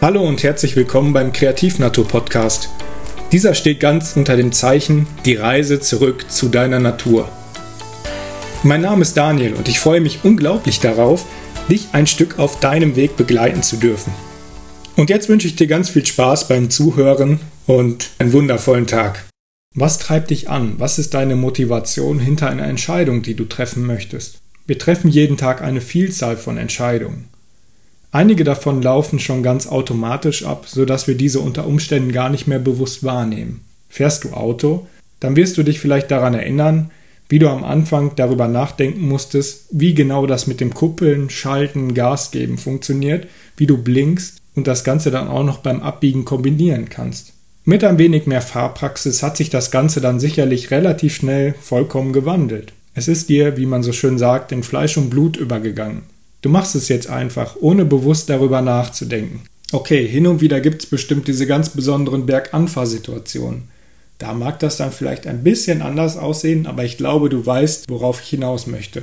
Hallo und herzlich willkommen beim Kreativnatur Podcast. Dieser steht ganz unter dem Zeichen Die Reise zurück zu deiner Natur. Mein Name ist Daniel und ich freue mich unglaublich darauf, dich ein Stück auf deinem Weg begleiten zu dürfen. Und jetzt wünsche ich dir ganz viel Spaß beim Zuhören und einen wundervollen Tag. Was treibt dich an? Was ist deine Motivation hinter einer Entscheidung, die du treffen möchtest? Wir treffen jeden Tag eine Vielzahl von Entscheidungen. Einige davon laufen schon ganz automatisch ab, sodass wir diese unter Umständen gar nicht mehr bewusst wahrnehmen. Fährst du Auto, dann wirst du dich vielleicht daran erinnern, wie du am Anfang darüber nachdenken musstest, wie genau das mit dem Kuppeln, Schalten, Gas geben funktioniert, wie du blinkst und das Ganze dann auch noch beim Abbiegen kombinieren kannst. Mit ein wenig mehr Fahrpraxis hat sich das Ganze dann sicherlich relativ schnell vollkommen gewandelt. Es ist dir, wie man so schön sagt, in Fleisch und Blut übergegangen. Du machst es jetzt einfach, ohne bewusst darüber nachzudenken. Okay, hin und wieder gibt es bestimmt diese ganz besonderen Berganfahrsituationen. Da mag das dann vielleicht ein bisschen anders aussehen, aber ich glaube, du weißt, worauf ich hinaus möchte.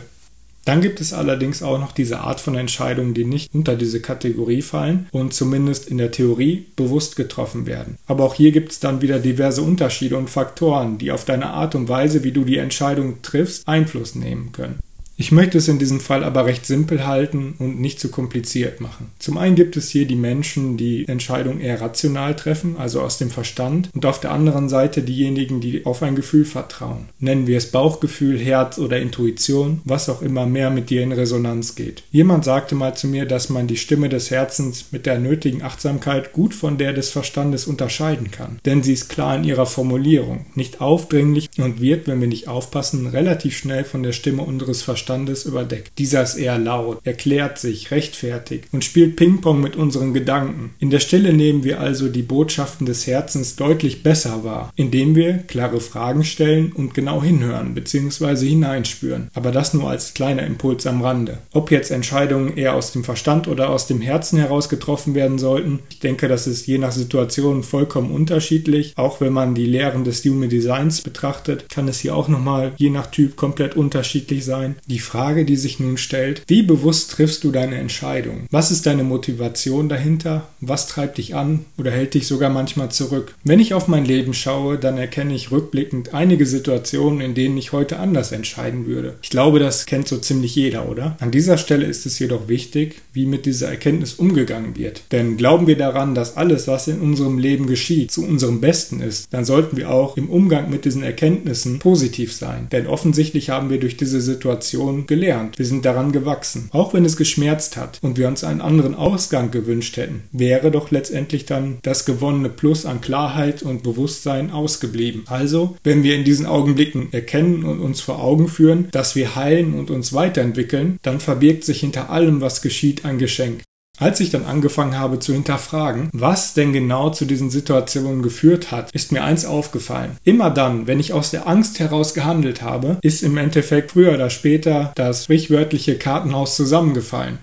Dann gibt es allerdings auch noch diese Art von Entscheidungen, die nicht unter diese Kategorie fallen und zumindest in der Theorie bewusst getroffen werden. Aber auch hier gibt es dann wieder diverse Unterschiede und Faktoren, die auf deine Art und Weise, wie du die Entscheidung triffst, Einfluss nehmen können. Ich möchte es in diesem Fall aber recht simpel halten und nicht zu kompliziert machen. Zum einen gibt es hier die Menschen, die Entscheidungen eher rational treffen, also aus dem Verstand, und auf der anderen Seite diejenigen, die auf ein Gefühl vertrauen. Nennen wir es Bauchgefühl, Herz oder Intuition, was auch immer mehr mit dir in Resonanz geht. Jemand sagte mal zu mir, dass man die Stimme des Herzens mit der nötigen Achtsamkeit gut von der des Verstandes unterscheiden kann, denn sie ist klar in ihrer Formulierung, nicht aufdringlich und wird, wenn wir nicht aufpassen, relativ schnell von der Stimme unseres Verstandes Verstandes überdeckt. Dieser ist eher laut, erklärt sich, rechtfertigt und spielt Ping-Pong mit unseren Gedanken. In der Stille nehmen wir also die Botschaften des Herzens deutlich besser wahr, indem wir klare Fragen stellen und genau hinhören bzw. hineinspüren. Aber das nur als kleiner Impuls am Rande. Ob jetzt Entscheidungen eher aus dem Verstand oder aus dem Herzen heraus getroffen werden sollten, ich denke, das ist je nach Situation vollkommen unterschiedlich. Auch wenn man die Lehren des Human Designs betrachtet, kann es hier auch nochmal je nach Typ komplett unterschiedlich sein. Die die Frage, die sich nun stellt, wie bewusst triffst du deine Entscheidung? Was ist deine Motivation dahinter? Was treibt dich an oder hält dich sogar manchmal zurück? Wenn ich auf mein Leben schaue, dann erkenne ich rückblickend einige Situationen, in denen ich heute anders entscheiden würde. Ich glaube, das kennt so ziemlich jeder, oder? An dieser Stelle ist es jedoch wichtig, wie mit dieser Erkenntnis umgegangen wird. Denn glauben wir daran, dass alles, was in unserem Leben geschieht, zu unserem Besten ist, dann sollten wir auch im Umgang mit diesen Erkenntnissen positiv sein. Denn offensichtlich haben wir durch diese Situation Situation gelernt. Wir sind daran gewachsen. Auch wenn es geschmerzt hat und wir uns einen anderen Ausgang gewünscht hätten, wäre doch letztendlich dann das gewonnene Plus an Klarheit und Bewusstsein ausgeblieben. Also, wenn wir in diesen Augenblicken erkennen und uns vor Augen führen, dass wir heilen und uns weiterentwickeln, dann verbirgt sich hinter allem, was geschieht, ein Geschenk. Als ich dann angefangen habe zu hinterfragen, was denn genau zu diesen Situationen geführt hat, ist mir eins aufgefallen. Immer dann, wenn ich aus der Angst heraus gehandelt habe, ist im Endeffekt früher oder später das sprichwörtliche Kartenhaus zusammengefallen.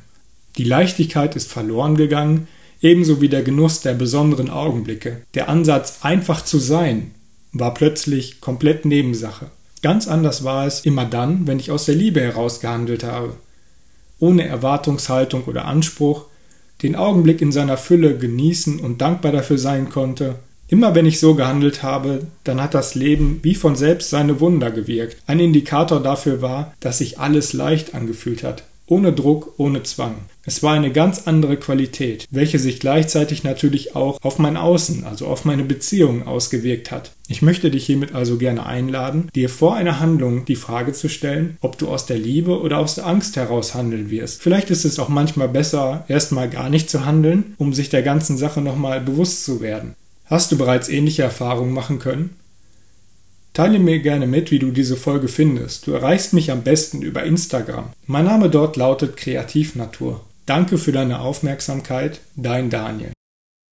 Die Leichtigkeit ist verloren gegangen, ebenso wie der Genuss der besonderen Augenblicke. Der Ansatz, einfach zu sein, war plötzlich komplett Nebensache. Ganz anders war es immer dann, wenn ich aus der Liebe heraus gehandelt habe. Ohne Erwartungshaltung oder Anspruch, den Augenblick in seiner Fülle genießen und dankbar dafür sein konnte. Immer wenn ich so gehandelt habe, dann hat das Leben wie von selbst seine Wunder gewirkt. Ein Indikator dafür war, dass sich alles leicht angefühlt hat, ohne Druck, ohne Zwang. Es war eine ganz andere Qualität, welche sich gleichzeitig natürlich auch auf mein Außen, also auf meine Beziehungen ausgewirkt hat. Ich möchte dich hiermit also gerne einladen, dir vor einer Handlung die Frage zu stellen, ob du aus der Liebe oder aus der Angst heraus handeln wirst. Vielleicht ist es auch manchmal besser, erstmal gar nicht zu handeln, um sich der ganzen Sache nochmal bewusst zu werden. Hast du bereits ähnliche Erfahrungen machen können? Teile mir gerne mit, wie du diese Folge findest. Du erreichst mich am besten über Instagram. Mein Name dort lautet Kreativnatur. Danke für deine Aufmerksamkeit, dein Daniel.